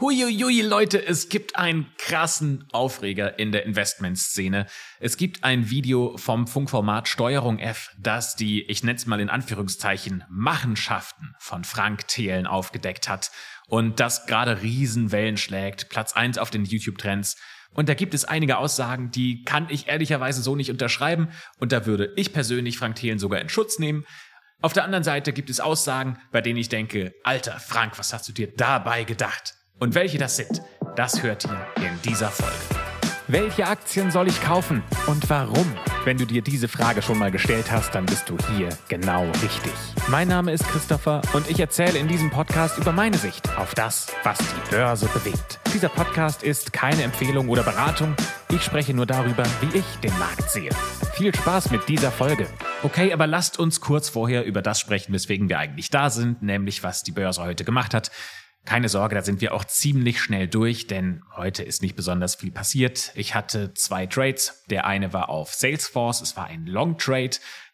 Huiuiui, Leute, es gibt einen krassen Aufreger in der Investmentszene. Es gibt ein Video vom Funkformat Steuerung F, das die, ich nenne es mal in Anführungszeichen, Machenschaften von Frank Thelen aufgedeckt hat und das gerade Riesenwellen schlägt, Platz eins auf den YouTube-Trends. Und da gibt es einige Aussagen, die kann ich ehrlicherweise so nicht unterschreiben und da würde ich persönlich Frank Thelen sogar in Schutz nehmen. Auf der anderen Seite gibt es Aussagen, bei denen ich denke, Alter Frank, was hast du dir dabei gedacht? Und welche das sind, das hört ihr in dieser Folge. Welche Aktien soll ich kaufen und warum? Wenn du dir diese Frage schon mal gestellt hast, dann bist du hier genau richtig. Mein Name ist Christopher und ich erzähle in diesem Podcast über meine Sicht auf das, was die Börse bewegt. Dieser Podcast ist keine Empfehlung oder Beratung. Ich spreche nur darüber, wie ich den Markt sehe. Viel Spaß mit dieser Folge. Okay, aber lasst uns kurz vorher über das sprechen, weswegen wir eigentlich da sind, nämlich was die Börse heute gemacht hat. Keine Sorge, da sind wir auch ziemlich schnell durch, denn heute ist nicht besonders viel passiert. Ich hatte zwei Trades. Der eine war auf Salesforce, es war ein Long Trade.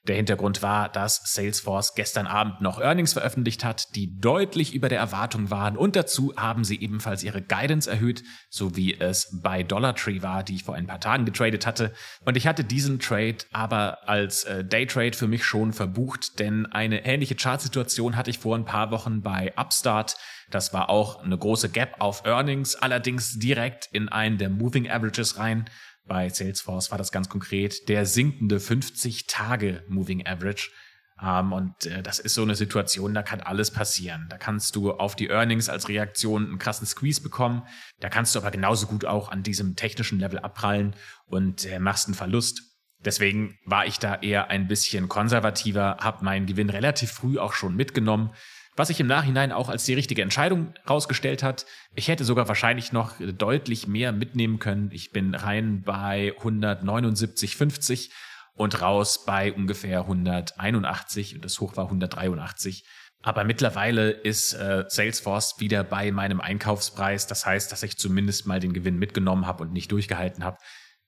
Der Hintergrund war, dass Salesforce gestern Abend noch Earnings veröffentlicht hat, die deutlich über der Erwartung waren und dazu haben sie ebenfalls ihre Guidance erhöht, so wie es bei Dollar Tree war, die ich vor ein paar Tagen getradet hatte. Und ich hatte diesen Trade aber als äh, Daytrade für mich schon verbucht, denn eine ähnliche Chartsituation hatte ich vor ein paar Wochen bei Upstart. Das war auch eine große Gap auf Earnings, allerdings direkt in einen der Moving Averages rein. Bei Salesforce war das ganz konkret der sinkende 50-Tage Moving Average. Ähm, und äh, das ist so eine Situation, da kann alles passieren. Da kannst du auf die Earnings als Reaktion einen krassen Squeeze bekommen. Da kannst du aber genauso gut auch an diesem technischen Level abprallen und äh, machst einen Verlust. Deswegen war ich da eher ein bisschen konservativer, habe meinen Gewinn relativ früh auch schon mitgenommen was sich im Nachhinein auch als die richtige Entscheidung herausgestellt hat. Ich hätte sogar wahrscheinlich noch deutlich mehr mitnehmen können. Ich bin rein bei 179,50 und raus bei ungefähr 181 und das Hoch war 183. Aber mittlerweile ist äh, Salesforce wieder bei meinem Einkaufspreis. Das heißt, dass ich zumindest mal den Gewinn mitgenommen habe und nicht durchgehalten habe.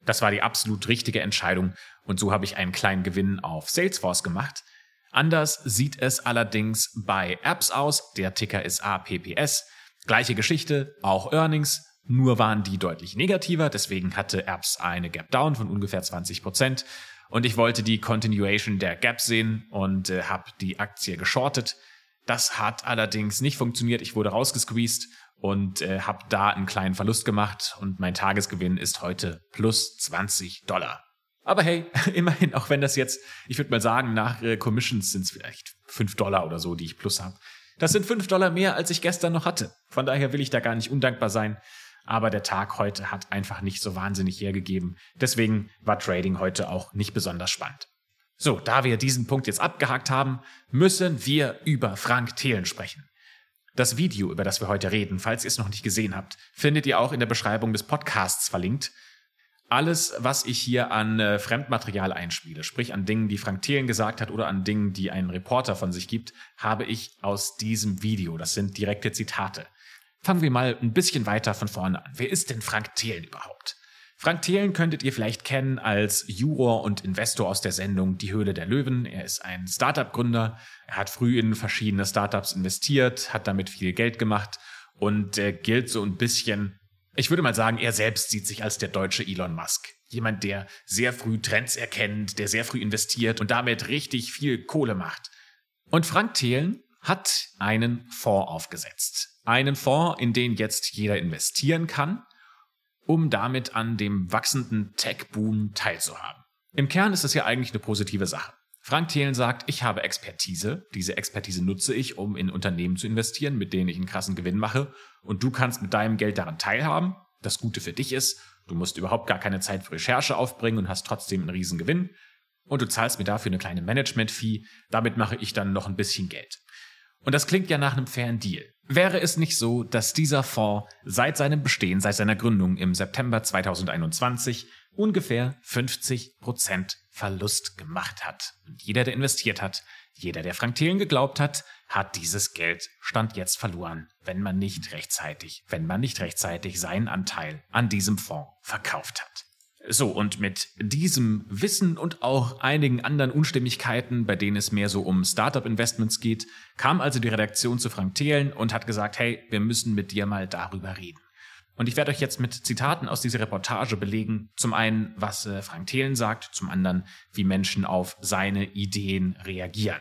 Das war die absolut richtige Entscheidung und so habe ich einen kleinen Gewinn auf Salesforce gemacht. Anders sieht es allerdings bei Apps aus. Der Ticker ist APPS. Gleiche Geschichte, auch Earnings. Nur waren die deutlich negativer. Deswegen hatte Apps eine Gap Down von ungefähr 20 Prozent. Und ich wollte die Continuation der Gap sehen und äh, habe die Aktie geschortet. Das hat allerdings nicht funktioniert. Ich wurde rausgesqueezed und äh, habe da einen kleinen Verlust gemacht und mein Tagesgewinn ist heute plus 20 Dollar. Aber hey, immerhin, auch wenn das jetzt, ich würde mal sagen, nach äh, Commissions sind es vielleicht fünf Dollar oder so, die ich plus habe. Das sind fünf Dollar mehr, als ich gestern noch hatte. Von daher will ich da gar nicht undankbar sein. Aber der Tag heute hat einfach nicht so wahnsinnig hergegeben. Deswegen war Trading heute auch nicht besonders spannend. So, da wir diesen Punkt jetzt abgehakt haben, müssen wir über Frank Thelen sprechen. Das Video, über das wir heute reden, falls ihr es noch nicht gesehen habt, findet ihr auch in der Beschreibung des Podcasts verlinkt alles, was ich hier an äh, Fremdmaterial einspiele, sprich an Dingen, die Frank Thelen gesagt hat oder an Dingen, die ein Reporter von sich gibt, habe ich aus diesem Video. Das sind direkte Zitate. Fangen wir mal ein bisschen weiter von vorne an. Wer ist denn Frank Thelen überhaupt? Frank Thelen könntet ihr vielleicht kennen als Juror und Investor aus der Sendung Die Höhle der Löwen. Er ist ein Startup-Gründer. Er hat früh in verschiedene Startups investiert, hat damit viel Geld gemacht und äh, gilt so ein bisschen ich würde mal sagen, er selbst sieht sich als der deutsche Elon Musk. Jemand, der sehr früh Trends erkennt, der sehr früh investiert und damit richtig viel Kohle macht. Und Frank Thelen hat einen Fonds aufgesetzt. Einen Fonds, in den jetzt jeder investieren kann, um damit an dem wachsenden Tech-Boom teilzuhaben. Im Kern ist es ja eigentlich eine positive Sache. Frank Thelen sagt, ich habe Expertise. Diese Expertise nutze ich, um in Unternehmen zu investieren, mit denen ich einen krassen Gewinn mache. Und du kannst mit deinem Geld daran teilhaben. Das Gute für dich ist, du musst überhaupt gar keine Zeit für Recherche aufbringen und hast trotzdem einen riesen Gewinn. Und du zahlst mir dafür eine kleine Management-Fee. Damit mache ich dann noch ein bisschen Geld. Und das klingt ja nach einem fairen Deal. Wäre es nicht so, dass dieser Fonds seit seinem Bestehen, seit seiner Gründung im September 2021 ungefähr 50 Prozent Verlust gemacht hat. Und jeder, der investiert hat, jeder, der Frank Thelen geglaubt hat, hat dieses Geld Stand jetzt verloren, wenn man nicht rechtzeitig, wenn man nicht rechtzeitig seinen Anteil an diesem Fonds verkauft hat. So, und mit diesem Wissen und auch einigen anderen Unstimmigkeiten, bei denen es mehr so um Startup-Investments geht, kam also die Redaktion zu Frank Thelen und hat gesagt, hey, wir müssen mit dir mal darüber reden. Und ich werde euch jetzt mit Zitaten aus dieser Reportage belegen, zum einen, was äh, Frank Thelen sagt, zum anderen, wie Menschen auf seine Ideen reagieren.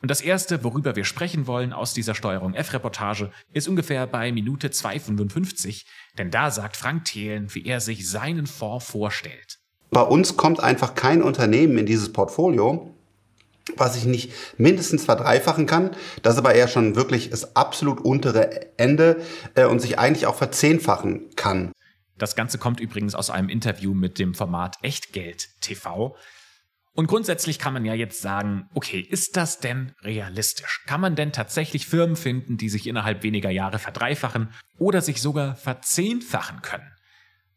Und das erste, worüber wir sprechen wollen aus dieser Steuerung F-Reportage, ist ungefähr bei Minute 2,55, denn da sagt Frank Thelen, wie er sich seinen Fonds vorstellt. Bei uns kommt einfach kein Unternehmen in dieses Portfolio, was ich nicht mindestens verdreifachen kann, das aber eher schon wirklich das absolut untere Ende äh, und sich eigentlich auch verzehnfachen kann. Das Ganze kommt übrigens aus einem Interview mit dem Format Echtgeld TV. Und grundsätzlich kann man ja jetzt sagen, okay, ist das denn realistisch? Kann man denn tatsächlich Firmen finden, die sich innerhalb weniger Jahre verdreifachen oder sich sogar verzehnfachen können?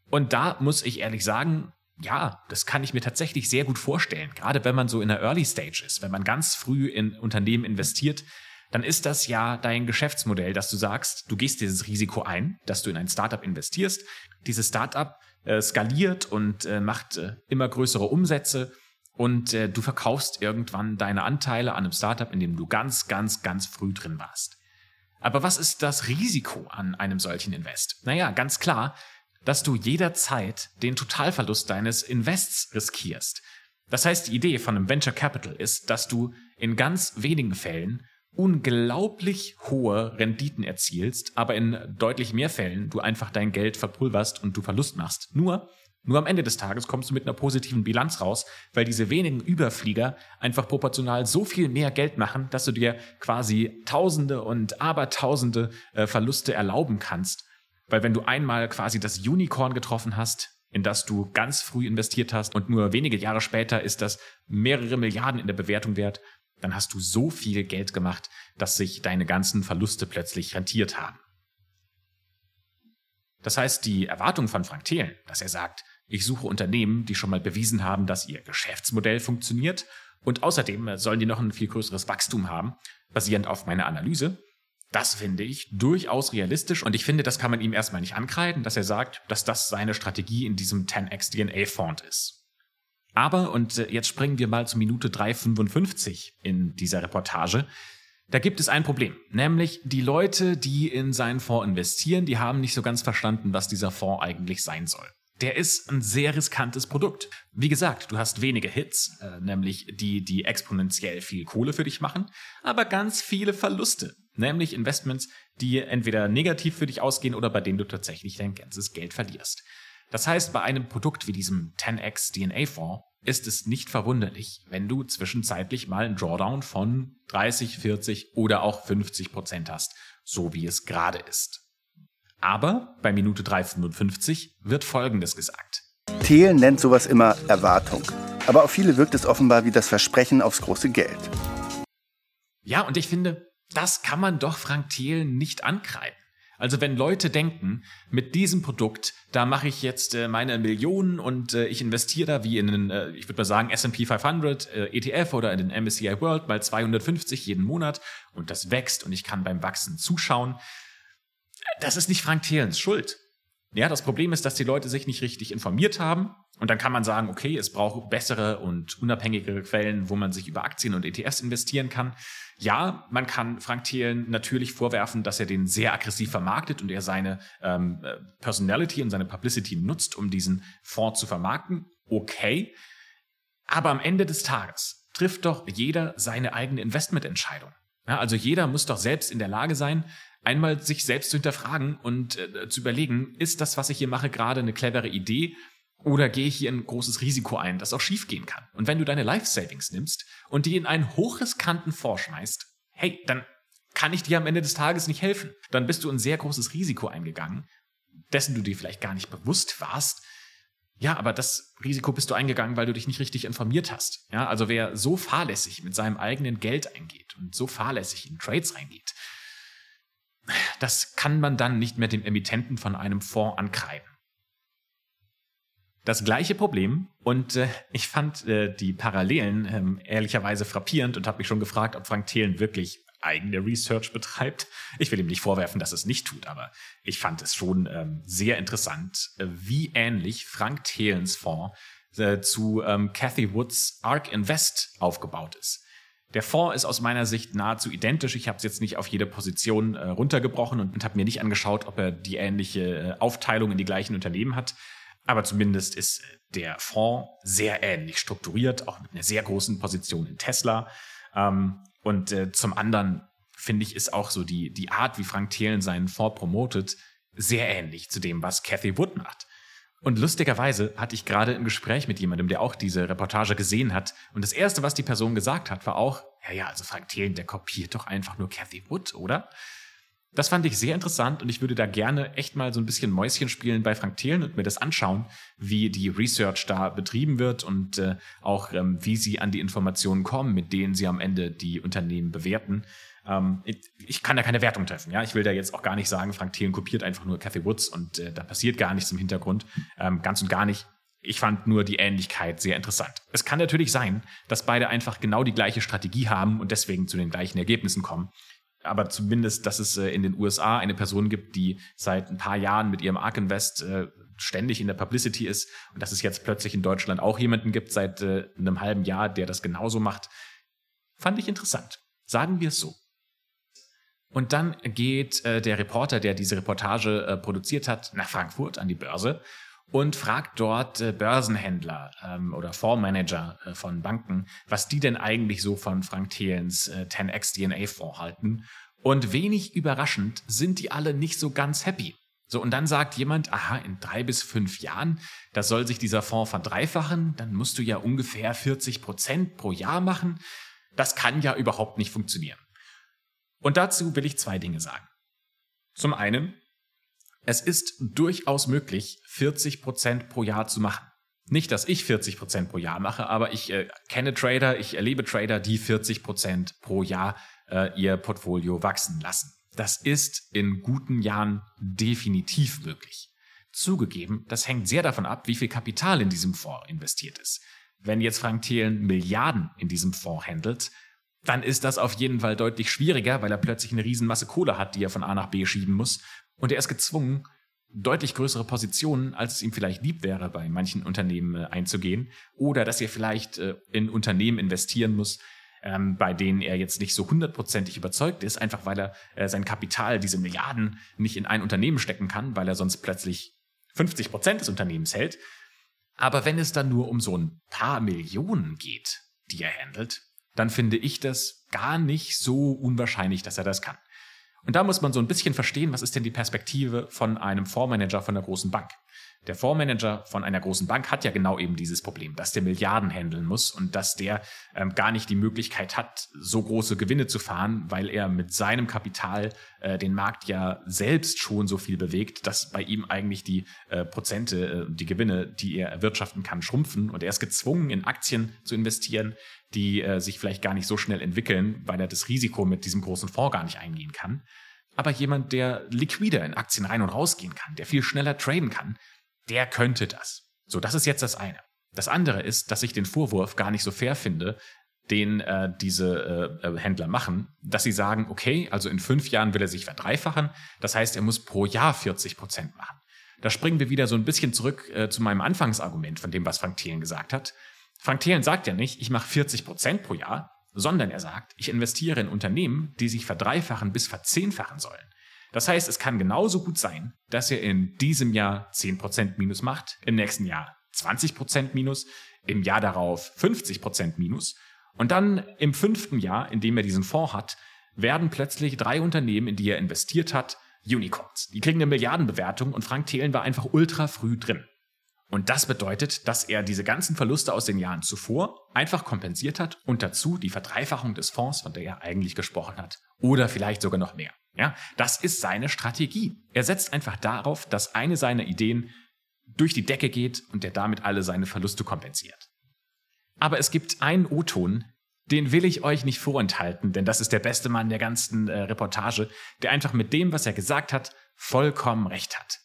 Und da muss ich ehrlich sagen, ja, das kann ich mir tatsächlich sehr gut vorstellen. Gerade wenn man so in der Early Stage ist, wenn man ganz früh in Unternehmen investiert, dann ist das ja dein Geschäftsmodell, dass du sagst, du gehst dieses Risiko ein, dass du in ein Startup investierst. Dieses Startup äh, skaliert und äh, macht äh, immer größere Umsätze und äh, du verkaufst irgendwann deine Anteile an einem Startup, in dem du ganz, ganz, ganz früh drin warst. Aber was ist das Risiko an einem solchen Invest? Naja, ganz klar, dass du jederzeit den Totalverlust deines Invests riskierst. Das heißt, die Idee von einem Venture Capital ist, dass du in ganz wenigen Fällen unglaublich hohe Renditen erzielst, aber in deutlich mehr Fällen du einfach dein Geld verpulverst und du Verlust machst. Nur, nur am Ende des Tages kommst du mit einer positiven Bilanz raus, weil diese wenigen Überflieger einfach proportional so viel mehr Geld machen, dass du dir quasi Tausende und Abertausende äh, Verluste erlauben kannst. Weil wenn du einmal quasi das Unicorn getroffen hast, in das du ganz früh investiert hast und nur wenige Jahre später ist das mehrere Milliarden in der Bewertung wert, dann hast du so viel Geld gemacht, dass sich deine ganzen Verluste plötzlich rentiert haben. Das heißt, die Erwartung von Frank Thelen, dass er sagt, ich suche Unternehmen, die schon mal bewiesen haben, dass ihr Geschäftsmodell funktioniert und außerdem sollen die noch ein viel größeres Wachstum haben, basierend auf meiner Analyse, das finde ich durchaus realistisch und ich finde, das kann man ihm erstmal nicht ankreiden, dass er sagt, dass das seine Strategie in diesem 10x DNA-Font ist. Aber, und äh, jetzt springen wir mal zur Minute 3,55 in dieser Reportage, da gibt es ein Problem, nämlich die Leute, die in seinen Fonds investieren, die haben nicht so ganz verstanden, was dieser Fonds eigentlich sein soll. Der ist ein sehr riskantes Produkt. Wie gesagt, du hast wenige Hits, äh, nämlich die, die exponentiell viel Kohle für dich machen, aber ganz viele Verluste, nämlich Investments, die entweder negativ für dich ausgehen oder bei denen du tatsächlich dein ganzes Geld verlierst. Das heißt, bei einem Produkt wie diesem 10x DNA-Fonds ist es nicht verwunderlich, wenn du zwischenzeitlich mal einen Drawdown von 30, 40 oder auch 50 Prozent hast, so wie es gerade ist. Aber bei Minute 3,55 wird Folgendes gesagt. Thelen nennt sowas immer Erwartung. Aber auf viele wirkt es offenbar wie das Versprechen aufs große Geld. Ja, und ich finde, das kann man doch Frank Thelen nicht ankreiden. Also wenn Leute denken, mit diesem Produkt, da mache ich jetzt äh, meine Millionen und äh, ich investiere da wie in einen, äh, ich würde mal sagen, S&P 500 äh, ETF oder in den MSCI World mal 250 jeden Monat und das wächst und ich kann beim Wachsen zuschauen. Das ist nicht Frank Thelens Schuld. Ja, das Problem ist, dass die Leute sich nicht richtig informiert haben. Und dann kann man sagen, okay, es braucht bessere und unabhängigere Quellen, wo man sich über Aktien und ETFs investieren kann. Ja, man kann Frank Thelen natürlich vorwerfen, dass er den sehr aggressiv vermarktet und er seine ähm, äh, Personality und seine Publicity nutzt, um diesen Fonds zu vermarkten. Okay. Aber am Ende des Tages trifft doch jeder seine eigene Investmententscheidung. Ja, also jeder muss doch selbst in der Lage sein, einmal sich selbst zu hinterfragen und äh, zu überlegen, ist das, was ich hier mache, gerade eine clevere Idee oder gehe ich hier ein großes Risiko ein, das auch schiefgehen kann? Und wenn du deine Life Savings nimmst und die in einen hochriskanten Fonds schmeißt, hey, dann kann ich dir am Ende des Tages nicht helfen. Dann bist du ein sehr großes Risiko eingegangen, dessen du dir vielleicht gar nicht bewusst warst. Ja, aber das Risiko bist du eingegangen, weil du dich nicht richtig informiert hast. Ja, also wer so fahrlässig mit seinem eigenen Geld eingeht und so fahrlässig in Trades reingeht, das kann man dann nicht mehr dem Emittenten von einem Fonds ankreiden das gleiche Problem und äh, ich fand äh, die Parallelen ähm, ehrlicherweise frappierend und habe mich schon gefragt, ob Frank Thelen wirklich eigene Research betreibt. Ich will ihm nicht vorwerfen, dass es nicht tut, aber ich fand es schon ähm, sehr interessant, äh, wie ähnlich Frank Thelens Fonds äh, zu ähm, Cathy Woods ARK Invest aufgebaut ist. Der Fonds ist aus meiner Sicht nahezu identisch. Ich habe es jetzt nicht auf jede Position äh, runtergebrochen und, und habe mir nicht angeschaut, ob er die ähnliche äh, Aufteilung in die gleichen Unternehmen hat. Aber zumindest ist der Fonds sehr ähnlich strukturiert, auch mit einer sehr großen Position in Tesla. Ähm, und äh, zum anderen finde ich, ist auch so die, die Art, wie Frank Thelen seinen Fonds promotet, sehr ähnlich zu dem, was Cathy Wood macht. Und lustigerweise hatte ich gerade ein Gespräch mit jemandem, der auch diese Reportage gesehen hat. Und das Erste, was die Person gesagt hat, war auch, ja, ja, also Frank Thelen, der kopiert doch einfach nur Cathy Wood, oder? Das fand ich sehr interessant und ich würde da gerne echt mal so ein bisschen Mäuschen spielen bei Frank Thelen und mir das anschauen, wie die Research da betrieben wird und äh, auch ähm, wie sie an die Informationen kommen, mit denen sie am Ende die Unternehmen bewerten. Ähm, ich, ich, kann da keine Wertung treffen. Ja, ich will da jetzt auch gar nicht sagen, Frank Thelen kopiert einfach nur Cathy Woods und äh, da passiert gar nichts im Hintergrund, ähm, ganz und gar nicht. Ich fand nur die Ähnlichkeit sehr interessant. Es kann natürlich sein, dass beide einfach genau die gleiche Strategie haben und deswegen zu den gleichen Ergebnissen kommen aber zumindest, dass es äh, in den USA eine Person gibt, die seit ein paar Jahren mit ihrem Ark Invest äh, ständig in der Publicity ist und dass es jetzt plötzlich in Deutschland auch jemanden gibt seit äh, einem halben Jahr, der das genauso macht, fand ich interessant. Sagen wir es so. Und dann geht der Reporter, der diese Reportage produziert hat, nach Frankfurt an die Börse und fragt dort äh, Börsenhändler ähm, oder Fondsmanager äh, von Banken, was die denn eigentlich so von Frank Thelens äh, 10x DNA Fonds halten. Und wenig überraschend sind die alle nicht so ganz happy. So, und dann sagt jemand, aha, in drei bis fünf Jahren, da soll sich dieser Fonds verdreifachen, dann musst du ja ungefähr 40 Prozent pro Jahr machen. Das kann ja überhaupt nicht funktionieren. Und dazu will ich zwei Dinge sagen. Zum einen, es ist durchaus möglich, 40 Prozent pro Jahr zu machen. Nicht, dass ich 40 Prozent pro Jahr mache, aber ich äh, kenne Trader, ich erlebe Trader, die 40 Prozent pro Jahr äh, ihr Portfolio wachsen lassen. Das ist in guten Jahren definitiv möglich. Zugegeben, das hängt sehr davon ab, wie viel Kapital in diesem Fonds investiert ist. Wenn jetzt Frank Thelen Milliarden in diesem Fonds handelt, dann ist das auf jeden Fall deutlich schwieriger, weil er plötzlich eine Riesenmasse Kohle hat, die er von A nach B schieben muss und er ist gezwungen, deutlich größere Positionen, als es ihm vielleicht lieb wäre, bei manchen Unternehmen äh, einzugehen. Oder dass er vielleicht äh, in Unternehmen investieren muss, ähm, bei denen er jetzt nicht so hundertprozentig überzeugt ist, einfach weil er äh, sein Kapital, diese Milliarden, nicht in ein Unternehmen stecken kann, weil er sonst plötzlich 50 Prozent des Unternehmens hält. Aber wenn es dann nur um so ein paar Millionen geht, die er handelt, dann finde ich das gar nicht so unwahrscheinlich, dass er das kann. Und da muss man so ein bisschen verstehen, was ist denn die Perspektive von einem Fondsmanager von einer großen Bank. Der Fondsmanager von einer großen Bank hat ja genau eben dieses Problem, dass der Milliarden handeln muss und dass der ähm, gar nicht die Möglichkeit hat, so große Gewinne zu fahren, weil er mit seinem Kapital äh, den Markt ja selbst schon so viel bewegt, dass bei ihm eigentlich die äh, Prozente, äh, die Gewinne, die er erwirtschaften kann, schrumpfen und er ist gezwungen, in Aktien zu investieren, die äh, sich vielleicht gar nicht so schnell entwickeln, weil er das Risiko mit diesem großen Fonds gar nicht eingehen kann. Aber jemand, der liquider in Aktien rein und rausgehen kann, der viel schneller traden kann, der könnte das. So, das ist jetzt das eine. Das andere ist, dass ich den Vorwurf gar nicht so fair finde, den äh, diese äh, äh Händler machen, dass sie sagen, okay, also in fünf Jahren will er sich verdreifachen, das heißt, er muss pro Jahr 40 Prozent machen. Da springen wir wieder so ein bisschen zurück äh, zu meinem Anfangsargument von dem, was Frank Thelen gesagt hat. Frank Thelen sagt ja nicht, ich mache 40 Prozent pro Jahr, sondern er sagt, ich investiere in Unternehmen, die sich verdreifachen bis verzehnfachen sollen. Das heißt, es kann genauso gut sein, dass er in diesem Jahr 10% Minus macht, im nächsten Jahr 20% Minus, im Jahr darauf 50% Minus und dann im fünften Jahr, in dem er diesen Fonds hat, werden plötzlich drei Unternehmen, in die er investiert hat, Unicorns. Die kriegen eine Milliardenbewertung und Frank Thelen war einfach ultra früh drin. Und das bedeutet, dass er diese ganzen Verluste aus den Jahren zuvor einfach kompensiert hat und dazu die Verdreifachung des Fonds, von der er eigentlich gesprochen hat. Oder vielleicht sogar noch mehr. Ja, das ist seine Strategie. Er setzt einfach darauf, dass eine seiner Ideen durch die Decke geht und er damit alle seine Verluste kompensiert. Aber es gibt einen O-Ton, den will ich euch nicht vorenthalten, denn das ist der beste Mann der ganzen äh, Reportage, der einfach mit dem, was er gesagt hat, vollkommen recht hat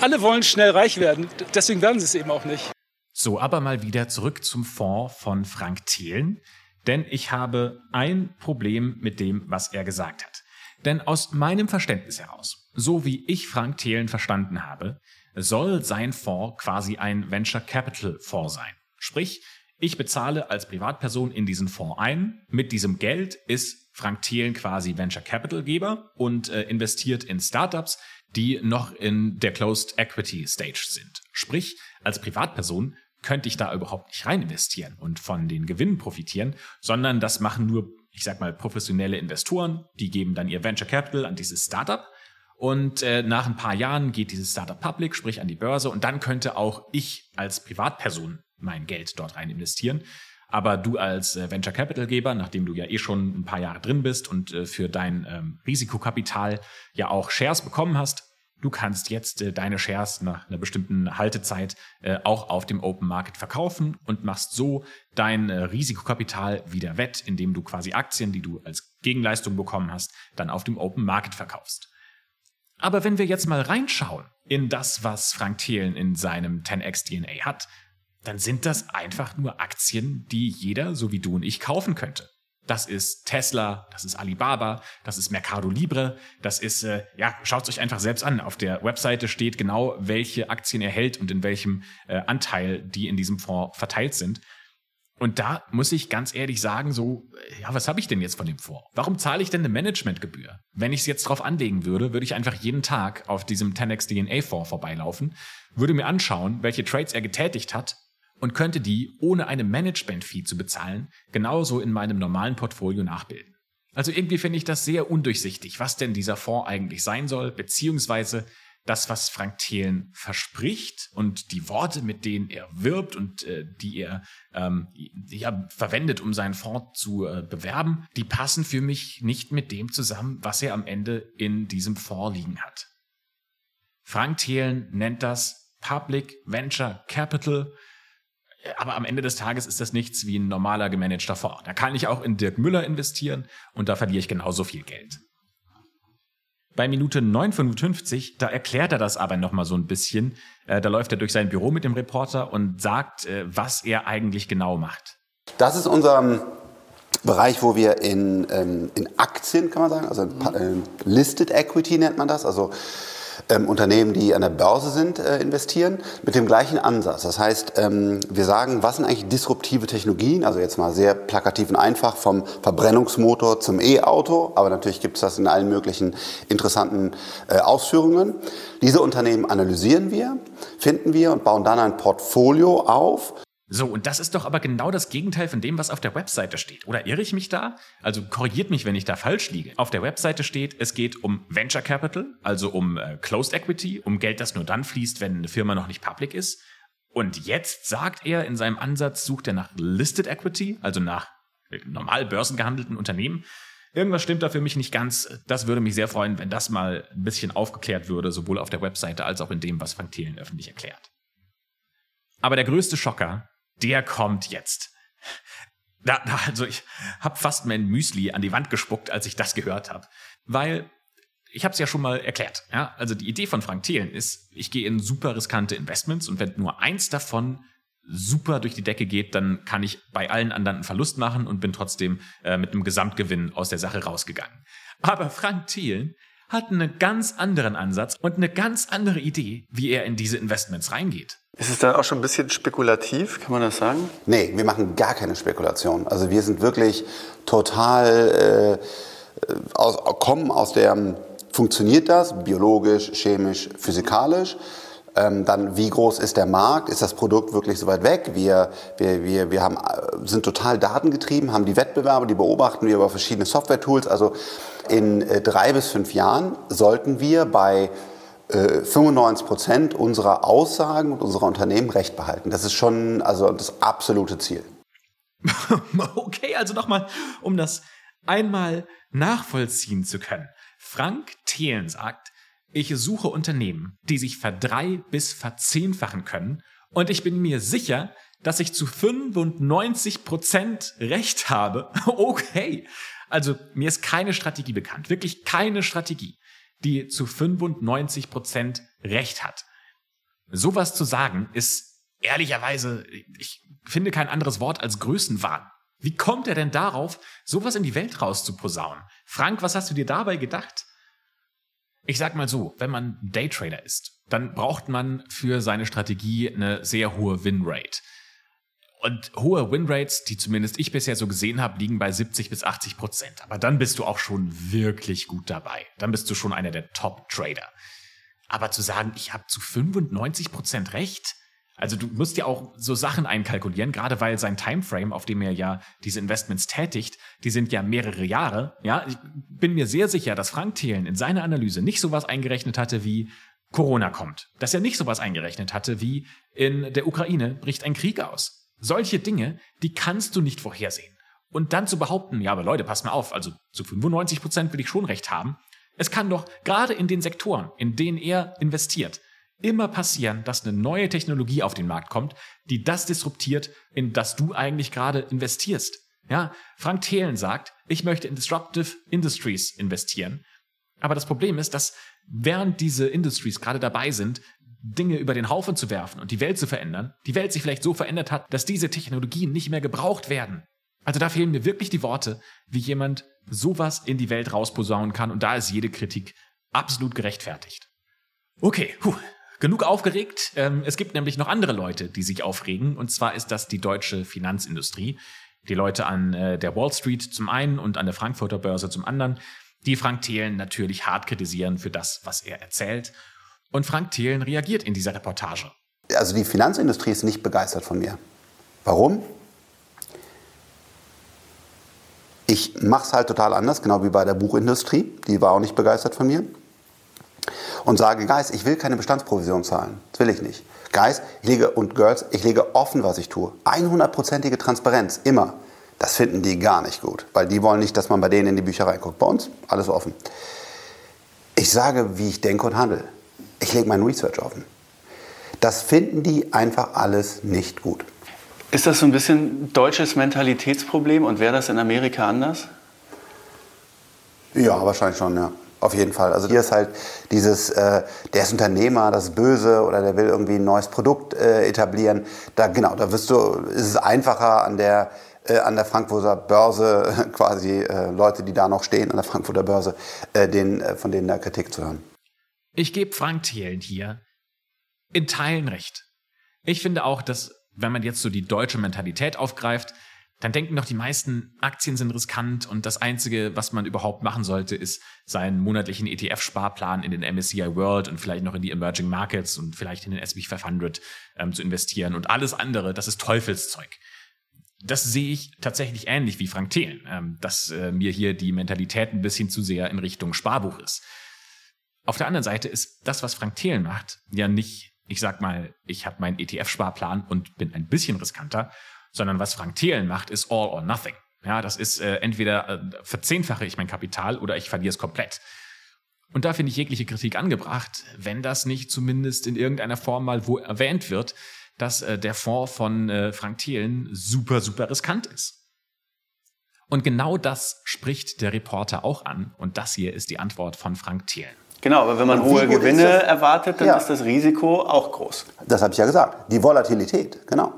alle wollen schnell reich werden. Deswegen werden sie es eben auch nicht. So, aber mal wieder zurück zum Fonds von Frank Thelen. denn ich habe ein Problem mit dem, was er gesagt hat. Denn aus meinem Verständnis heraus, so wie ich Frank Thelen verstanden habe, soll sein Fonds quasi ein Venture Capital Fonds sein. Sprich, ich bezahle als Privatperson in diesen Fonds ein. Mit diesem Geld ist Frank Thelen quasi Venture Capital Geber und äh, investiert in Startups, die noch in der Closed Equity Stage sind. Sprich, als Privatperson könnte ich da überhaupt nicht rein investieren und von den Gewinnen profitieren, sondern das machen nur, ich sag mal, professionelle Investoren, die geben dann ihr Venture Capital an dieses Startup und äh, nach ein paar Jahren geht dieses Startup public, sprich an die Börse und dann könnte auch ich als Privatperson mein Geld dort rein investieren. Aber du als äh, Venture Capital Geber, nachdem du ja eh schon ein paar Jahre drin bist und äh, für dein ähm, Risikokapital ja auch Shares bekommen hast, du kannst jetzt äh, deine Shares nach einer bestimmten Haltezeit äh, auch auf dem Open Market verkaufen und machst so dein äh, Risikokapital wieder wett, indem du quasi Aktien, die du als Gegenleistung bekommen hast, dann auf dem Open Market verkaufst. Aber wenn wir jetzt mal reinschauen in das, was Frank Thelen in seinem 10x DNA hat, dann sind das einfach nur Aktien, die jeder, so wie du und ich, kaufen könnte. Das ist Tesla, das ist Alibaba, das ist Mercado Libre, das ist, äh, ja, schaut es euch einfach selbst an. Auf der Webseite steht genau, welche Aktien er hält und in welchem äh, Anteil die in diesem Fonds verteilt sind. Und da muss ich ganz ehrlich sagen, so, äh, ja, was habe ich denn jetzt von dem Fonds? Warum zahle ich denn eine Managementgebühr? Wenn ich es jetzt drauf anlegen würde, würde ich einfach jeden Tag auf diesem 10x DNA Fonds vorbeilaufen, würde mir anschauen, welche Trades er getätigt hat und könnte die, ohne eine Management-Fee zu bezahlen, genauso in meinem normalen Portfolio nachbilden. Also irgendwie finde ich das sehr undurchsichtig, was denn dieser Fonds eigentlich sein soll, beziehungsweise das, was Frank Thelen verspricht und die Worte, mit denen er wirbt und äh, die er ähm, ja, verwendet, um seinen Fonds zu äh, bewerben, die passen für mich nicht mit dem zusammen, was er am Ende in diesem Fonds liegen hat. Frank Thelen nennt das Public Venture Capital aber am Ende des Tages ist das nichts wie ein normaler gemanagter Fonds. Da kann ich auch in Dirk Müller investieren und da verliere ich genauso viel Geld. Bei Minute 9,55, da erklärt er das aber nochmal so ein bisschen. Äh, da läuft er durch sein Büro mit dem Reporter und sagt, äh, was er eigentlich genau macht. Das ist unser ähm, Bereich, wo wir in, ähm, in Aktien, kann man sagen, also in, Listed Equity nennt man das, also ähm, Unternehmen, die an der Börse sind, äh, investieren, mit dem gleichen Ansatz. Das heißt, ähm, wir sagen, was sind eigentlich disruptive Technologien, also jetzt mal sehr plakativ und einfach vom Verbrennungsmotor zum E-Auto, aber natürlich gibt es das in allen möglichen interessanten äh, Ausführungen. Diese Unternehmen analysieren wir, finden wir und bauen dann ein Portfolio auf, so, und das ist doch aber genau das Gegenteil von dem, was auf der Webseite steht. Oder irre ich mich da? Also korrigiert mich, wenn ich da falsch liege. Auf der Webseite steht, es geht um Venture Capital, also um äh, Closed Equity, um Geld, das nur dann fließt, wenn eine Firma noch nicht public ist. Und jetzt sagt er in seinem Ansatz, sucht er nach Listed Equity, also nach äh, normal börsengehandelten Unternehmen. Irgendwas stimmt da für mich nicht ganz. Das würde mich sehr freuen, wenn das mal ein bisschen aufgeklärt würde, sowohl auf der Webseite als auch in dem, was Frank Thelen öffentlich erklärt. Aber der größte Schocker der kommt jetzt. Da, da, also ich habe fast mein Müsli an die Wand gespuckt, als ich das gehört habe, weil ich habe es ja schon mal erklärt. Ja? Also die Idee von Frank Thelen ist, ich gehe in super riskante Investments und wenn nur eins davon super durch die Decke geht, dann kann ich bei allen anderen einen Verlust machen und bin trotzdem äh, mit einem Gesamtgewinn aus der Sache rausgegangen. Aber Frank Thielen hat einen ganz anderen Ansatz und eine ganz andere Idee, wie er in diese Investments reingeht. Ist es dann auch schon ein bisschen spekulativ, kann man das sagen? Nee, wir machen gar keine Spekulation. Also wir sind wirklich total, äh, aus, kommen aus der, funktioniert das biologisch, chemisch, physikalisch? Ähm, dann, wie groß ist der Markt? Ist das Produkt wirklich so weit weg? Wir, wir, wir, wir haben, äh, sind total datengetrieben, haben die Wettbewerbe, die beobachten wir über verschiedene Software-Tools. Also in äh, drei bis fünf Jahren sollten wir bei 95 äh, Prozent unserer Aussagen und unserer Unternehmen recht behalten. Das ist schon also das absolute Ziel. okay, also nochmal, um das einmal nachvollziehen zu können. Frank Thelen sagt, ich suche Unternehmen, die sich verdrei- bis verzehnfachen können und ich bin mir sicher, dass ich zu 95 Prozent recht habe. Okay. Also mir ist keine Strategie bekannt. Wirklich keine Strategie die zu 95 Prozent Recht hat. Sowas zu sagen ist ehrlicherweise, ich finde kein anderes Wort als Größenwahn. Wie kommt er denn darauf, sowas in die Welt rauszuposaunen? Frank, was hast du dir dabei gedacht? Ich sag mal so, wenn man Daytrader ist, dann braucht man für seine Strategie eine sehr hohe Winrate. Und hohe Winrates, die zumindest ich bisher so gesehen habe, liegen bei 70 bis 80 Prozent. Aber dann bist du auch schon wirklich gut dabei. Dann bist du schon einer der Top-Trader. Aber zu sagen, ich habe zu 95 Prozent recht, also du musst ja auch so Sachen einkalkulieren, gerade weil sein Timeframe, auf dem er ja diese Investments tätigt, die sind ja mehrere Jahre. Ja, ich bin mir sehr sicher, dass Frank Thelen in seiner Analyse nicht sowas eingerechnet hatte wie Corona kommt. Dass er nicht sowas eingerechnet hatte wie in der Ukraine bricht ein Krieg aus. Solche Dinge, die kannst du nicht vorhersehen. Und dann zu behaupten, ja, aber Leute, passt mal auf, also zu 95 Prozent will ich schon recht haben. Es kann doch gerade in den Sektoren, in denen er investiert, immer passieren, dass eine neue Technologie auf den Markt kommt, die das disruptiert, in das du eigentlich gerade investierst. Ja, Frank Thelen sagt, ich möchte in Disruptive Industries investieren. Aber das Problem ist, dass während diese Industries gerade dabei sind, Dinge über den Haufen zu werfen und die Welt zu verändern, die Welt sich vielleicht so verändert hat, dass diese Technologien nicht mehr gebraucht werden. Also da fehlen mir wirklich die Worte, wie jemand sowas in die Welt rausposaunen kann und da ist jede Kritik absolut gerechtfertigt. Okay, puh, genug aufgeregt. Ähm, es gibt nämlich noch andere Leute, die sich aufregen und zwar ist das die deutsche Finanzindustrie. Die Leute an äh, der Wall Street zum einen und an der Frankfurter Börse zum anderen, die Frank Thelen natürlich hart kritisieren für das, was er erzählt und Frank Thelen reagiert in dieser Reportage. Also die Finanzindustrie ist nicht begeistert von mir. Warum? Ich mache es halt total anders, genau wie bei der Buchindustrie. Die war auch nicht begeistert von mir. Und sage, Guys, ich will keine Bestandsprovision zahlen. Das will ich nicht. Guys ich lege, und Girls, ich lege offen, was ich tue. 100%ige Transparenz, immer. Das finden die gar nicht gut, weil die wollen nicht, dass man bei denen in die Bücherei guckt. Bei uns alles offen. Ich sage, wie ich denke und handle ich lege mein Research offen. Das finden die einfach alles nicht gut. Ist das so ein bisschen deutsches Mentalitätsproblem und wäre das in Amerika anders? Ja, wahrscheinlich schon, ja. Auf jeden Fall. Also hier ist halt dieses, äh, der ist Unternehmer, das ist böse oder der will irgendwie ein neues Produkt äh, etablieren. Da genau, da wirst du, ist es einfacher an der äh, an der Frankfurter Börse quasi äh, Leute, die da noch stehen an der Frankfurter Börse, äh, den, äh, von denen da Kritik zu hören. Ich gebe Frank Thelen hier in Teilen recht. Ich finde auch, dass, wenn man jetzt so die deutsche Mentalität aufgreift, dann denken doch die meisten, Aktien sind riskant und das Einzige, was man überhaupt machen sollte, ist seinen monatlichen ETF-Sparplan in den MSCI World und vielleicht noch in die Emerging Markets und vielleicht in den S&P 500 ähm, zu investieren und alles andere, das ist Teufelszeug. Das sehe ich tatsächlich ähnlich wie Frank Thelen, ähm, dass äh, mir hier die Mentalität ein bisschen zu sehr in Richtung Sparbuch ist. Auf der anderen Seite ist das, was Frank Thelen macht, ja nicht, ich sag mal, ich habe meinen ETF-Sparplan und bin ein bisschen riskanter, sondern was Frank Thelen macht, ist all or nothing. Ja, das ist äh, entweder äh, verzehnfache ich mein Kapital oder ich verliere es komplett. Und da finde ich jegliche Kritik angebracht, wenn das nicht zumindest in irgendeiner Form mal wo erwähnt wird, dass äh, der Fonds von äh, Frank Thelen super, super riskant ist. Und genau das spricht der Reporter auch an. Und das hier ist die Antwort von Frank Thelen. Genau, aber wenn man hohe Gewinne erwartet, dann ja. ist das Risiko auch groß. Das habe ich ja gesagt. Die Volatilität, genau.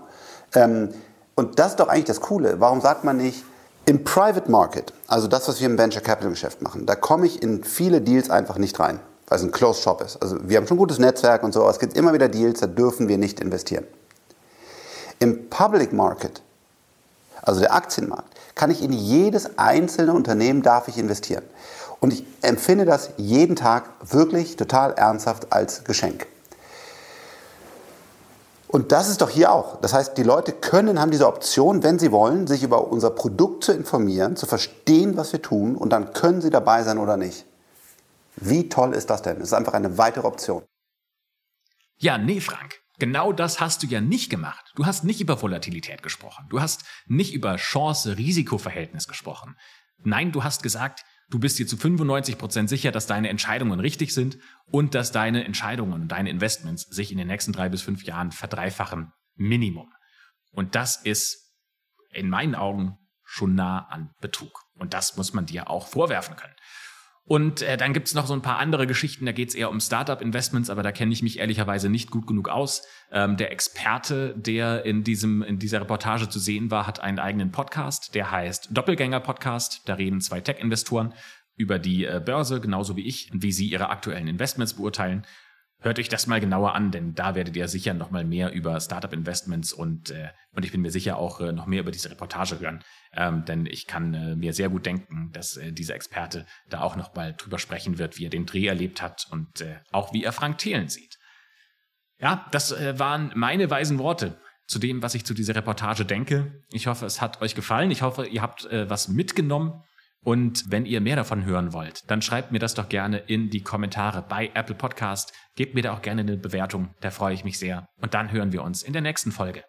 Ähm, und das ist doch eigentlich das Coole. Warum sagt man nicht, im Private Market, also das, was wir im Venture Capital Geschäft machen, da komme ich in viele Deals einfach nicht rein, weil es ein Closed Shop ist. Also wir haben schon ein gutes Netzwerk und so, aber es gibt immer wieder Deals, da dürfen wir nicht investieren. Im Public Market, also der Aktienmarkt, kann ich in jedes einzelne Unternehmen darf ich investieren. Und ich empfinde das jeden Tag wirklich total ernsthaft als Geschenk. Und das ist doch hier auch. Das heißt, die Leute können, haben diese Option, wenn sie wollen, sich über unser Produkt zu informieren, zu verstehen, was wir tun und dann können sie dabei sein oder nicht. Wie toll ist das denn? Es ist einfach eine weitere Option. Ja, nee, Frank. Genau das hast du ja nicht gemacht. Du hast nicht über Volatilität gesprochen. Du hast nicht über Chance-Risiko-Verhältnis gesprochen. Nein, du hast gesagt, Du bist dir zu 95 Prozent sicher, dass deine Entscheidungen richtig sind und dass deine Entscheidungen und deine Investments sich in den nächsten drei bis fünf Jahren verdreifachen. Minimum. Und das ist in meinen Augen schon nah an Betrug. Und das muss man dir auch vorwerfen können. Und äh, dann gibt's noch so ein paar andere Geschichten, da geht's eher um Startup-Investments, aber da kenne ich mich ehrlicherweise nicht gut genug aus. Ähm, der Experte, der in, diesem, in dieser Reportage zu sehen war, hat einen eigenen Podcast, der heißt Doppelgänger-Podcast. Da reden zwei Tech-Investoren über die äh, Börse, genauso wie ich, und wie sie ihre aktuellen Investments beurteilen. Hört euch das mal genauer an, denn da werdet ihr sicher noch mal mehr über Startup-Investments und, äh, und ich bin mir sicher auch äh, noch mehr über diese Reportage hören. Ähm, denn ich kann äh, mir sehr gut denken, dass äh, dieser Experte da auch noch mal drüber sprechen wird, wie er den Dreh erlebt hat und äh, auch wie er Frank Thelen sieht. Ja, das äh, waren meine weisen Worte zu dem, was ich zu dieser Reportage denke. Ich hoffe, es hat euch gefallen. Ich hoffe, ihr habt äh, was mitgenommen und wenn ihr mehr davon hören wollt, dann schreibt mir das doch gerne in die Kommentare bei Apple Podcast. Gebt mir da auch gerne eine Bewertung, da freue ich mich sehr. Und dann hören wir uns in der nächsten Folge.